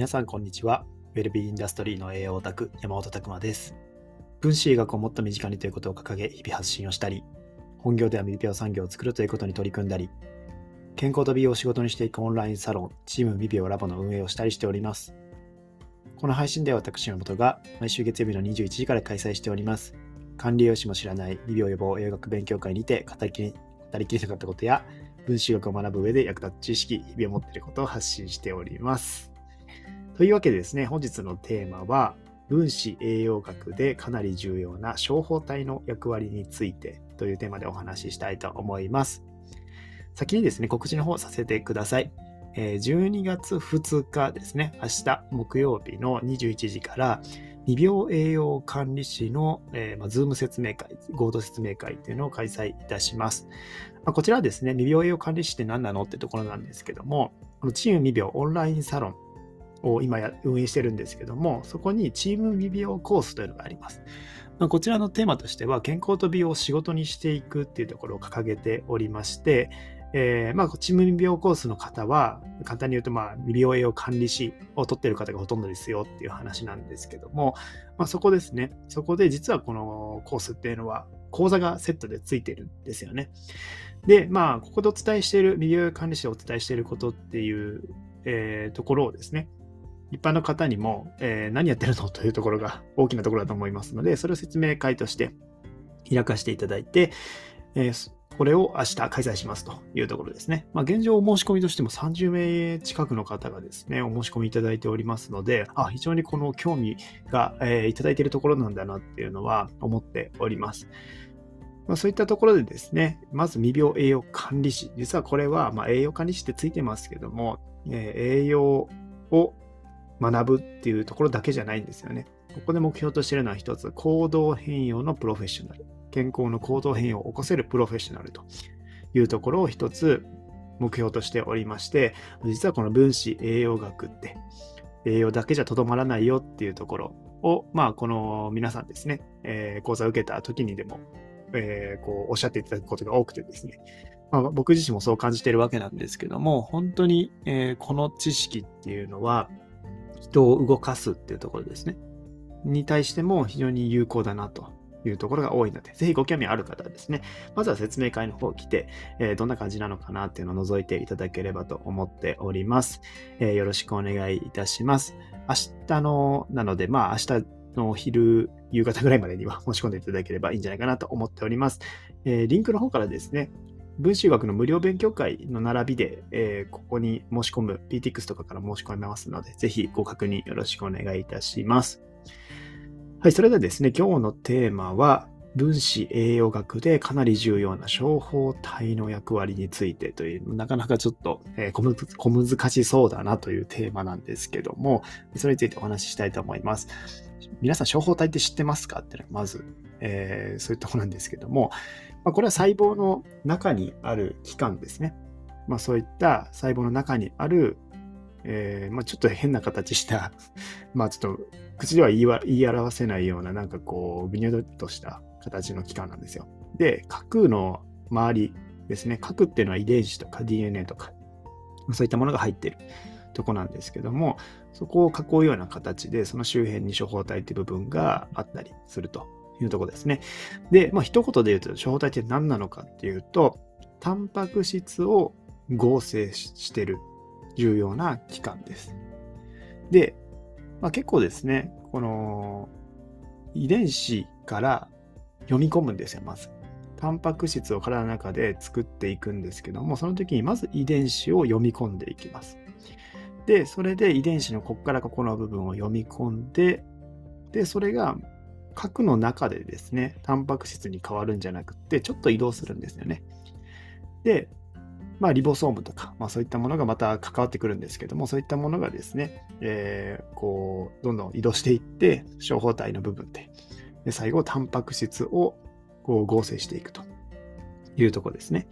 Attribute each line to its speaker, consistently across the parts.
Speaker 1: 皆さんこんにちは。ウェルビーインダストリーの栄養オタク、山本拓馬です。分子医学をもっと身近にということを掲げ、日々発信をしたり、本業では未病産業を作るということに取り組んだり、健康と美容を仕事にしていくオンラインサロン、チーム未病ラボの運営をしたりしております。この配信では私の元が毎週月曜日の21時から開催しております。管理栄養士も知らない未病予防栄養学勉強会にて語りきり語りきれなかったことや、分子学を学ぶ上で役立つ知識、日々を持っていることを発信しております。というわけでですね、本日のテーマは、分子栄養学でかなり重要な小胞体の役割についてというテーマでお話ししたいと思います。先にですね、告知の方させてください。12月2日ですね、明日木曜日の21時から未病栄養管理士の、えーま、ズーム説明会、合同説明会というのを開催いたします。ま、こちらはですね、未病栄養管理士って何なのってところなんですけども、このチーム未病オンラインサロンを今や運営してるんですけども、そこにチーム美容コースというのがあります。まあ、こちらのテーマとしては、健康と美容を仕事にしていくっていうところを掲げておりまして、えー、まあ、チーム美容コースの方は、簡単に言うと、まあ、美容栄養管理士を取っている方がほとんどですよっていう話なんですけども、まあ、そこですね。そこで実はこのコースっていうのは、講座がセットでついてるんですよね。で、まあ、ここでお伝えしている、美容管理士でお伝えしていることっていう、えー、ところをですね、一般の方にも、えー、何やってるのというところが 大きなところだと思いますので、それを説明会として開かせていただいて、えー、これを明日開催しますというところですね。まあ、現状お申し込みとしても30名近くの方がですね、お申し込みいただいておりますので、あ、非常にこの興味が、えー、いただいているところなんだなっていうのは思っております。まあ、そういったところでですね、まず未病栄養管理士。実はこれは、ま栄養管理士ってついてますけども、えー、栄養を学ぶっていうところだけじゃないんですよね。ここで目標としているのは一つ、行動変容のプロフェッショナル。健康の行動変容を起こせるプロフェッショナルというところを一つ目標としておりまして、実はこの分子栄養学って、栄養だけじゃとどまらないよっていうところを、まあ、この皆さんですね、えー、講座を受けた時にでも、えー、こうおっしゃっていただくことが多くてですね、まあ、僕自身もそう感じているわけなんですけども、本当に、えー、この知識っていうのは、人を動かすっていうところですね。に対しても非常に有効だなというところが多いので、ぜひご興味ある方はですね、まずは説明会の方来て、えー、どんな感じなのかなっていうのを覗いていただければと思っております。えー、よろしくお願いいたします。明日の、なので、まあ明日のお昼、夕方ぐらいまでには申し込んでいただければいいんじゃないかなと思っております。えー、リンクの方からですね、分子学の無料勉強会の並びで、えー、ここに申し込む PTX とかから申し込めますので、ぜひご確認よろしくお願いいたします。はい、それではですね、今日のテーマは、分子栄養学でかなり重要な小胞体の役割についてという、なかなかちょっと、えー、小難しそうだなというテーマなんですけども、それについてお話ししたいと思います。皆さん、小胞体って知ってますか？っていうのはまず、えー、そういうところなんですけども、まあ、これは細胞の中にある器官ですね。まあ、そういった細胞の中にある、えー、まあ、ちょっと変な形した まあちょっと口では言い言い表せないような、なんかこう、ぐにゅとした形の器官なんですよ。で、核の周りですね。核っていうのは遺伝子とか DNA とか、そういったものが入ってるとこなんですけども、そこを囲うような形で、その周辺に処方体っていう部分があったりするというとこですね。で、まあ、一言で言うと、処方体って何なのかっていうと、タンパク質を合成してる重要な器官です。で、まあ、結構ですね、この遺伝子から読み込むんですよ、まず。タンパク質を体の中で作っていくんですけども、その時にまず遺伝子を読み込んでいきます。で、それで遺伝子のここからここの部分を読み込んで、で、それが核の中でですね、タンパク質に変わるんじゃなくて、ちょっと移動するんですよね。で、まあ、リボソームとか、まあ、そういったものがまた関わってくるんですけども、そういったものがですね、えー、こう、どんどん移動していって、小胞体の部分で、で最後、タンパク質をこう合成していくというとこですね。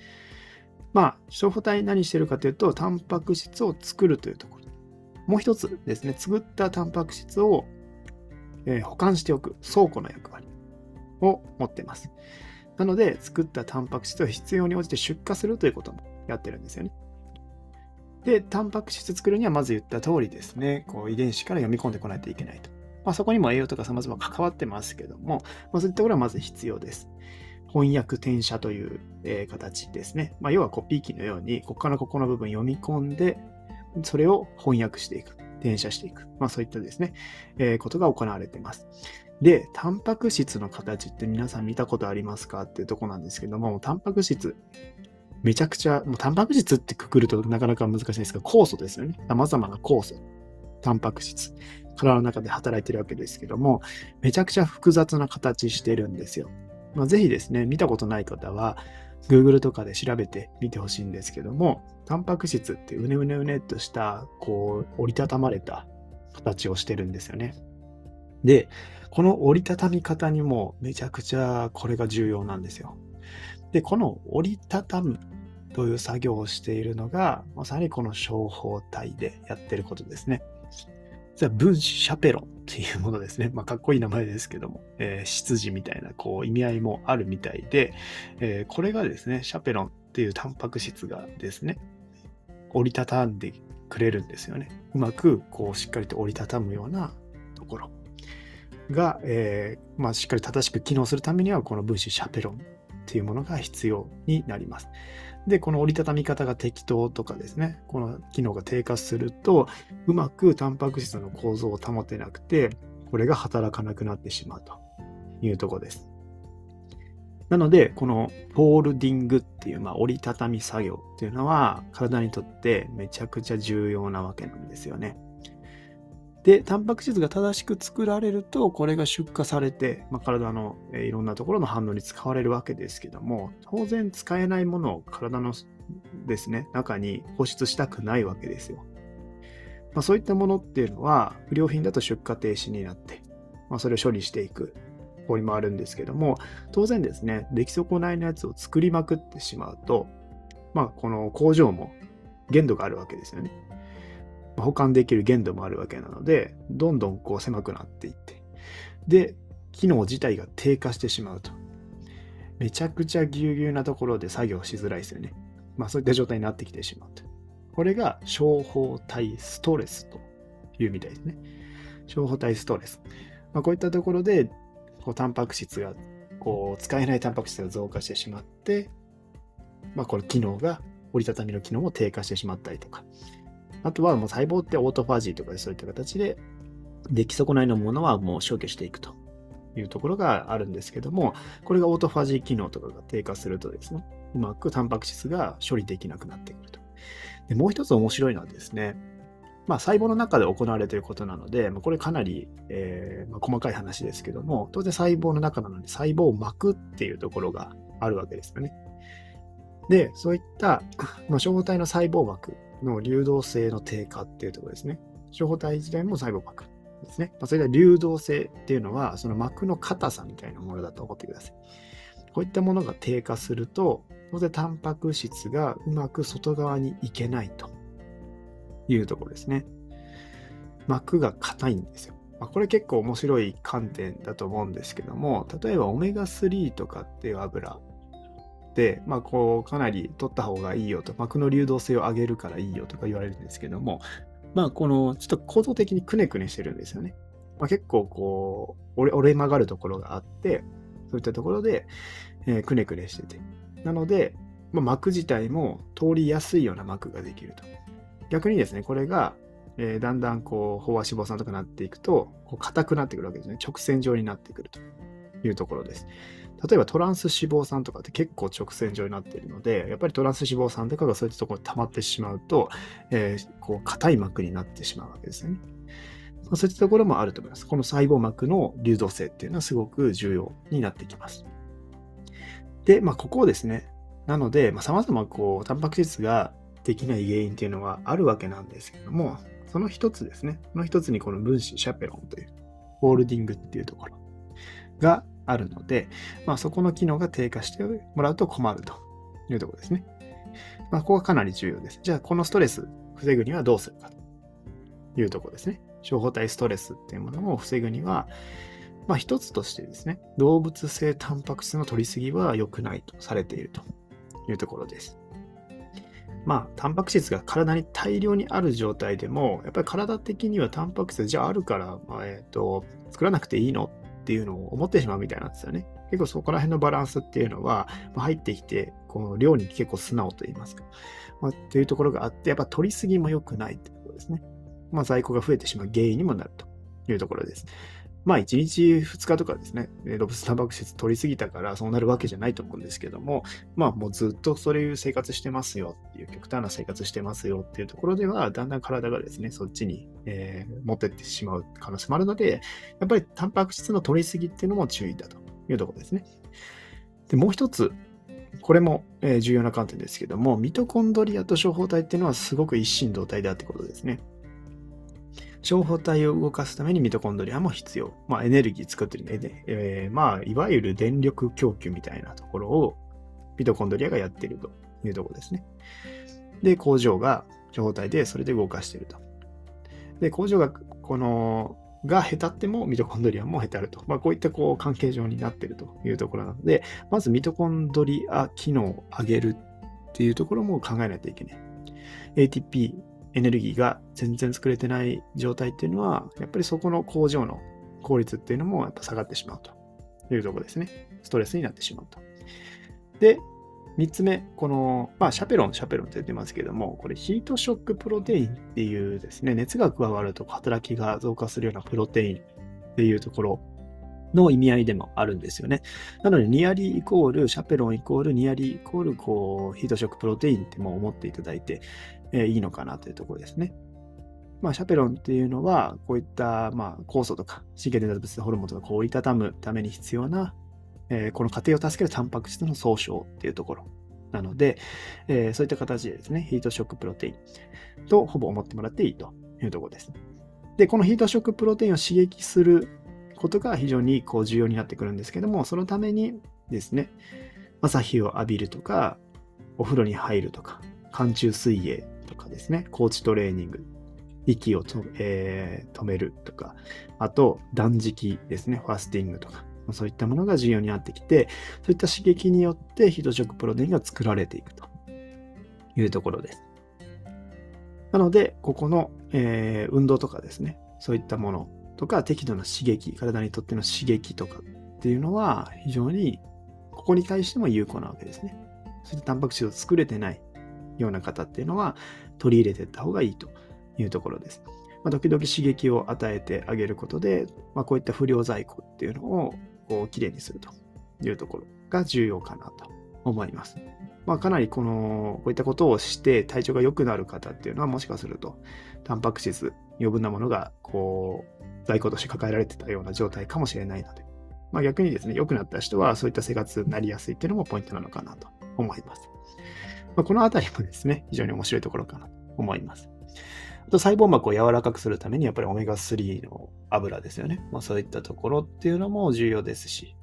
Speaker 1: まあ、小胞体何してるかというと、タンパク質を作るというところ。もう一つですね、作ったタンパク質をえ保管しておく倉庫の役割を持ってます。なので、作ったタンパク質を必要に応じて出荷するということもやってるんですよね。で、タンパク質作るにはまず言った通りですね、こう遺伝子から読み込んでこないといけないと。まあ、そこにも栄養とか様々関わってますけども、まあ、そういったところはまず必要です。翻訳転写という、えー、形ですね。まあ、要はコピー機のように、ここからここの部分読み込んで、それを翻訳していく。転写していく。まあそういったですね、えー、ことが行われています。で、タンパク質の形って皆さん見たことありますかっていうとこなんですけども、タンパク質、めちゃくちゃ、もうタンパク質ってくくるとなかなか難しいんですが、酵素ですよね。様々な酵素、タンパク質、体の中で働いてるわけですけども、めちゃくちゃ複雑な形してるんですよ。まあ、ぜひですね、見たことない方は、Google とかで調べてみてほしいんですけども、タンパク質ってうねうねうねっとした、こう、折りたたまれた形をしてるんですよね。で、この折りたたみ方にもめちゃくちゃこれが重要なんですよ。で、この折りたたむという作業をしているのが、まさにこの小胞体でやってることですね。じゃあ分子シャペロンっていうものですね。まあ、かっこいい名前ですけども、えー、執事みたいなこう意味合いもあるみたいで、えー、これがですね、シャペロンっていうタンパク質がですね、折りたたんでくれるんですよね。うまくこうしっかりと折りたたむようなところが、えー、まあ、しっかり正しく機能するためにはこの分子シャペロンっていうものが必要になります。で、この折りたたみ方が適当とかですね、この機能が低下すると、うまくタンパク質の構造を保てなくて、これが働かなくなってしまうというとこです。なので、このフォールディングっていう、まあ、折りたたみ作業っていうのは、体にとってめちゃくちゃ重要なわけなんですよね。で、タンパク質が正しく作られると、これが出荷されて、まあ、体の、いろんなところの反応に使われるわけですけども、当然使えないものを体のですね、中に放出したくないわけですよ。まあ、そういったものっていうのは、不良品だと出荷停止になって、まあ、それを処理していく方にもあるんですけども、当然ですね、出来損ないのやつを作りまくってしまうと、まあ、この工場も限度があるわけですよね。保管できる限度もあるわけなので、どんどんこう狭くなっていって、で、機能自体が低下してしまうと。めちゃくちゃぎゅうぎゅうなところで作業しづらいですよね。まあそういった状態になってきてしまうと。これが小胞体ストレスというみたいですね。小胞体ストレス。まあ、こういったところで、こうタンパク質が、こう使えないタンパク質が増加してしまって、まあこれ機能が、折りたたみの機能も低下してしまったりとか、あとはもう細胞ってオートファジーとかでそういった形で、出来損ないのものはもう消去していくというところがあるんですけども、これがオートファジー機能とかが低下するとですね、うまくタンパク質が処理できなくなってくると。でもう一つ面白いのはですね、まあ、細胞の中で行われていることなので、まあ、これかなり、えーまあ、細かい話ですけども、当然細胞の中なので細胞膜っていうところがあるわけですよね。で、そういった、まあ、小体の細胞膜の流動性の低下っていうところですね。小胞体自体も細胞膜ですね。まあ、それで流動性っていうのは、その膜の硬さみたいなものだと思ってください。こういったものが低下すると、当然タンパク質がうまく外側に行けないというところですね。膜が硬いんですよ。まあ、これ結構面白い観点だと思うんですけども、例えばオメガ3とかっていう油、まあ、こう、かなり取った方がいいよと、膜の流動性を上げるからいいよとか言われるんですけども、まあ、この、ちょっと構造的にくねくねしてるんですよね。まあ、結構、こう、折れ曲がるところがあって、そういったところで、えー、くねくねしてて。なので、まあ、膜自体も通りやすいような膜ができると。逆にですね、これが、えー、だんだんこう、飽和脂肪酸とかなっていくと、こう硬くなってくるわけですね。直線状になってくるというところです。例えばトランス脂肪酸とかって結構直線状になっているので、やっぱりトランス脂肪酸とかがそういったところに溜まってしまうと、えー、こう硬い膜になってしまうわけですね。そういったところもあると思います。この細胞膜の流動性っていうのはすごく重要になってきます。で、まあ、ここをですね、なので、まあ、様々こう、タンパク質ができない原因っていうのはあるわけなんですけども、その一つですね、その一つにこの分子シャペロンというホールディングっていうところがあるので、まあ、そこの機能が低下してもらうと困るというところですね。まあ、ここがかなり重要です。じゃあ、このストレス防ぐにはどうするかというところですね。小胞体ストレスっていうものを防ぐには、まあ、一つとしてですね、動物性タンパク質の取りすぎは良くないとされているというところです。まあ、タンパク質が体に大量にある状態でも、やっぱり体的にはタンパク質じゃああるから、まあ、えっ、ー、と、作らなくていいのっていうのを思ってしまうみたいなんですよね。結構そこら辺のバランスっていうのは、まあ、入ってきて、この量に結構素直と言いますか、まあ、というところがあって、やっぱ取りすぎも良くないってことですね。まあ、在庫が増えてしまう原因にもなるというところです。まあ、1日2日とかですね、ロブスターバク質取りすぎたからそうなるわけじゃないと思うんですけども、まあ、もうずっとそういう生活してますよっていう、極端な生活してますよっていうところでは、だんだん体がですね、そっちに、えー、持ってってしまう可能性もあるので、やっぱりタンパク質の取りすぎっていうのも注意だというところですね。で、もう一つ、これも、重要な観点ですけども、ミトコンドリアと小胞体っていうのはすごく一心同体だってことですね。小胞体を動かすためにミトコンドリアも必要。まあ、エネルギー作ってるね。でえー、まあ、いわゆる電力供給みたいなところをミトコンドリアがやってるというところですね。で、工場が小胞体でそれで動かしてると。で、工場が、この、がへたってもミトコンドリアもへたると。まあ、こういったこう関係上になってるというところなので、まずミトコンドリア機能を上げるっていうところも考えないといけない。ATP エネルギーが全然作れてない状態っていうのは、やっぱりそこの工場の効率っていうのもやっぱ下がってしまうというとこですね。ストレスになってしまうと。で、3つ目、この、まあ、シャペロン、シャペロンって言ってますけども、これヒートショックプロテインっていうですね、熱が加わると働きが増加するようなプロテインっていうところの意味合いでもあるんですよね。なので、ニアリーイコール、シャペロンイコール、ニアリーイコール、こう、ヒートショックプロテインってもう思っていただいて、えー、いいのかなというところですね。まあ、シャペロンっていうのは、こういった、まあ、酵素とか、神経伝達物ホルモンとか、こう折りたたむために必要な、えー、この過程を助けるタンパク質の総称っていうところなので、えー、そういった形でですね、ヒートショックプロテインとほぼ思ってもらっていいというところです。で、このヒートショックプロテインを刺激することが非常にこう重要になってくるんですけども、そのためにですね、朝日を浴びるとか、お風呂に入るとか、寒中水泳とかですね、コーチトレーニング、息をと、えー、止めるとか、あと断食ですね、ファスティングとか、そういったものが重要になってきて、そういった刺激によってヒートショックプロテインが作られていくというところです。なので、ここの、えー、運動とかですね、そういったものとか適度な刺激、体にとっての刺激とかっていうのは非常にここに対しても有効なわけですね。そういったタンパク質を作れてないような方っていうのは取り入れていった方がいいというところです。まあ、時々刺激を与えてあげることで、まあ、こういった不良在庫っていうのをこうきれいにするというところが重要かなと思います。まあ、かなりこの、こういったことをして体調が良くなる方っていうのはもしかすると、タンパク質、余分なものがこう在庫として抱えられてたような状態かもしれないので、まあ、逆にですね、良くなった人はそういった生活になりやすいっていうのもポイントなのかなと思います。まあ、このあたりもですね、非常に面白いところかなと思います。あと細胞膜を柔らかくするためにやっぱりオメガ3の油ですよね。まあ、そういったところっていうのも重要ですし、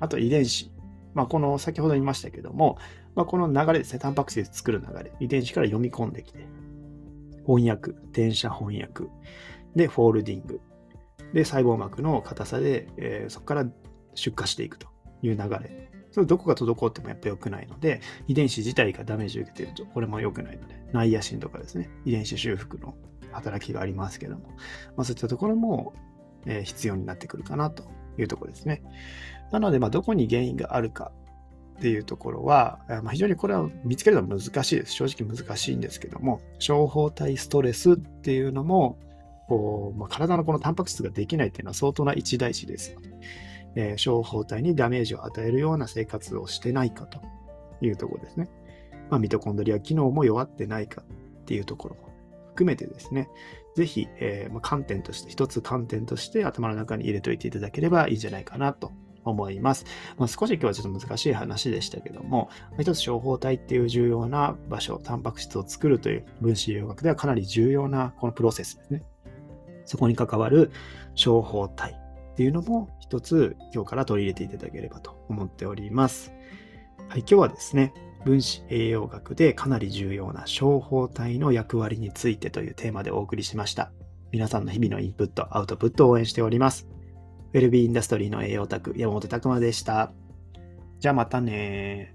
Speaker 1: あと遺伝子。まあ、この先ほど言いましたけども、まあ、この流れですね、タンパク質で作る流れ、遺伝子から読み込んできて、翻訳、転写翻訳、で、フォールディング、で、細胞膜の硬さで、えー、そこから出荷していくという流れ。それどこが滞ってもやっぱ良くないので、遺伝子自体がダメージを受けていると、これも良くないので、内野心とかですね、遺伝子修復の働きがありますけども、まあ、そういったところも、えー、必要になってくるかなというところですね。なので、まあ、どこに原因があるかっていうところは、まあ、非常にこれは見つけるのは難しいです。正直難しいんですけども、小胞体ストレスっていうのも、こう、まあ、体のこのタンパク質ができないっていうのは相当な一大事ですので、えー、小胞体にダメージを与えるような生活をしてないかというところですね。まあ、ミトコンドリア機能も弱ってないかっていうところも含めてですね、ぜひ、えー、まあ、観点として、一つ観点として頭の中に入れといていただければいいんじゃないかなと思います。まあ、少し今日はちょっと難しい話でしたけども、一つ小胞体っていう重要な場所、タンパク質を作るという分子栄養学ではかなり重要なこのプロセスですね。そこに関わる小胞体っていうのも一つ今日から取り入れていただければと思っております。はい、今日はですね、分子栄養学でかなり重要な小胞体の役割についてというテーマでお送りしました。皆さんの日々のインプット、アウトプットを応援しております。ウェルビーインダストリーの栄養オタク、山本拓馬でした。じゃあまたね